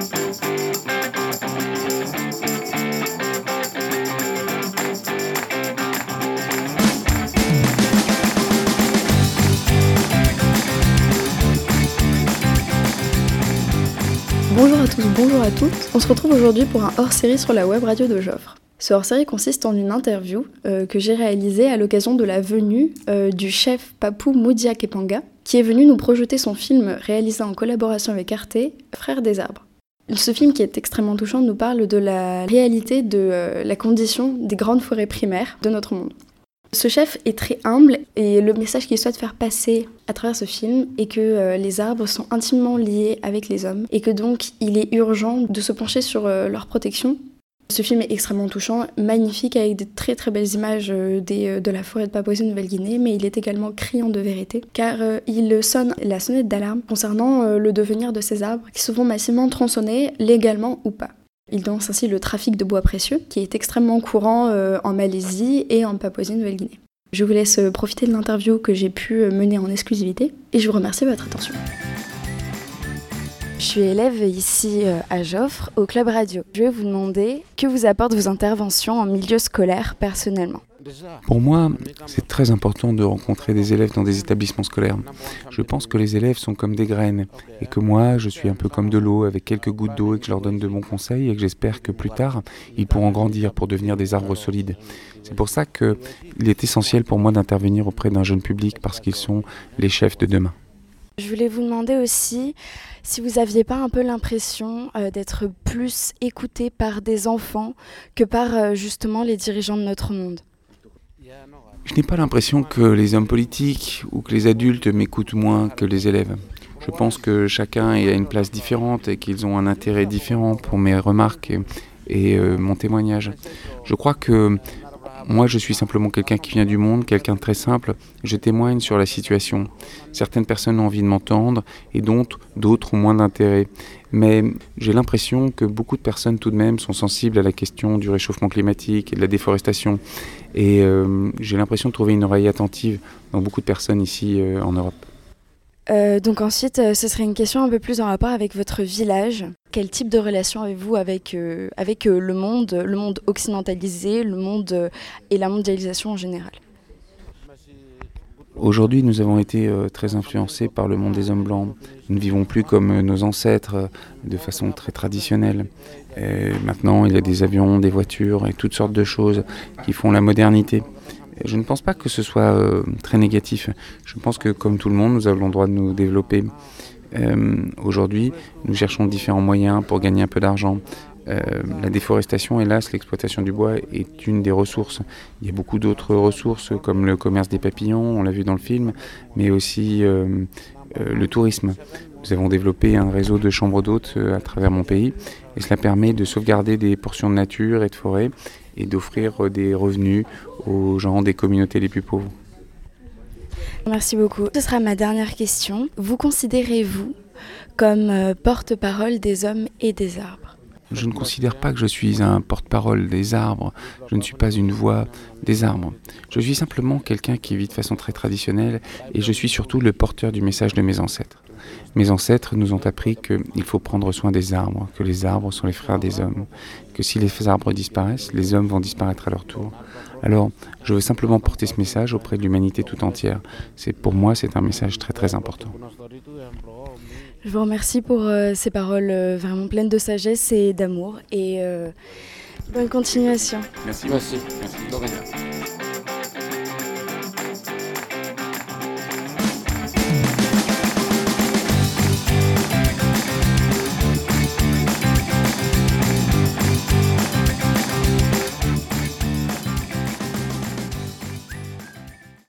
Bonjour à tous, bonjour à toutes. On se retrouve aujourd'hui pour un hors-série sur la web radio de Joffre. Ce hors-série consiste en une interview euh, que j'ai réalisée à l'occasion de la venue euh, du chef Papou Moudia Kepanga, qui est venu nous projeter son film réalisé en collaboration avec Arte, Frères des arbres. Ce film qui est extrêmement touchant nous parle de la réalité de euh, la condition des grandes forêts primaires de notre monde. Ce chef est très humble et le message qu'il souhaite faire passer à travers ce film est que euh, les arbres sont intimement liés avec les hommes et que donc il est urgent de se pencher sur euh, leur protection. Ce film est extrêmement touchant, magnifique avec de très très belles images euh, de la forêt de Papouasie-Nouvelle-Guinée, mais il est également criant de vérité car il sonne la sonnette d'alarme concernant le devenir de ces arbres qui se font massivement tronçonner, légalement ou pas. Il dénonce ainsi le trafic de bois précieux, qui est extrêmement courant euh, en Malaisie et en Papouasie-Nouvelle-Guinée. Je vous laisse euh, profiter de l'interview que j'ai pu euh, mener en exclusivité et je vous remercie de votre attention. Je suis élève ici à Joffre, au Club Radio. Je vais vous demander que vous apportent vos interventions en milieu scolaire personnellement. Pour moi, c'est très important de rencontrer des élèves dans des établissements scolaires. Je pense que les élèves sont comme des graines et que moi, je suis un peu comme de l'eau avec quelques gouttes d'eau et que je leur donne de bons conseils et que j'espère que plus tard, ils pourront grandir pour devenir des arbres solides. C'est pour ça qu'il est essentiel pour moi d'intervenir auprès d'un jeune public parce qu'ils sont les chefs de demain. Je voulais vous demander aussi si vous n'aviez pas un peu l'impression euh, d'être plus écouté par des enfants que par euh, justement les dirigeants de notre monde? Je n'ai pas l'impression que les hommes politiques ou que les adultes m'écoutent moins que les élèves. Je pense que chacun à une place différente et qu'ils ont un intérêt différent pour mes remarques et, euh, mon témoignage. Je crois que moi, je suis simplement quelqu'un qui vient du monde, quelqu'un de très simple. Je témoigne sur la situation. Certaines personnes ont envie de m'entendre et d'autres ont moins d'intérêt. Mais j'ai l'impression que beaucoup de personnes tout de même sont sensibles à la question du réchauffement climatique et de la déforestation. Et euh, j'ai l'impression de trouver une oreille attentive dans beaucoup de personnes ici euh, en Europe. Euh, donc ensuite, ce serait une question un peu plus en rapport avec votre village. Quel type de relation avez-vous avec, avec le monde, le monde occidentalisé, le monde et la mondialisation en général? Aujourd'hui, nous avons été euh, très influencés par le monde des hommes blancs. Nous ne vivons plus comme euh, nos ancêtres, euh, de façon très traditionnelle. maintenant, il y a des avions, des voitures et toutes sortes de choses qui font la modernité. Je ne pense pas que ce soit très négatif. Je pense que, comme tout le monde, nous avons le droit de nous développer. Aujourd'hui, nous cherchons différents moyens pour gagner un peu d'argent. Euh, la déforestation, hélas, l'exploitation du bois est une des ressources. Il y a beaucoup d'autres ressources comme le commerce des papillons, on l'a vu dans le film, mais aussi euh, euh, le tourisme. Nous avons développé un réseau de chambres d'hôtes à travers mon pays et cela permet de sauvegarder des portions de nature et de forêt et d'offrir des revenus aux gens des communautés les plus pauvres. Merci beaucoup. Ce sera ma dernière question. Vous considérez-vous comme porte-parole des hommes et des arbres? Je ne considère pas que je suis un porte-parole des arbres, je ne suis pas une voix des arbres. Je suis simplement quelqu'un qui vit de façon très traditionnelle et je suis surtout le porteur du message de mes ancêtres. Mes ancêtres nous ont appris qu'il faut prendre soin des arbres, que les arbres sont les frères des hommes, que si les arbres disparaissent, les hommes vont disparaître à leur tour. Alors, je veux simplement porter ce message auprès de l'humanité tout entière. C'est pour moi, c'est un message très très important. Je vous remercie pour euh, ces paroles euh, vraiment pleines de sagesse et d'amour et euh, bonne continuation. Merci. Merci. Merci.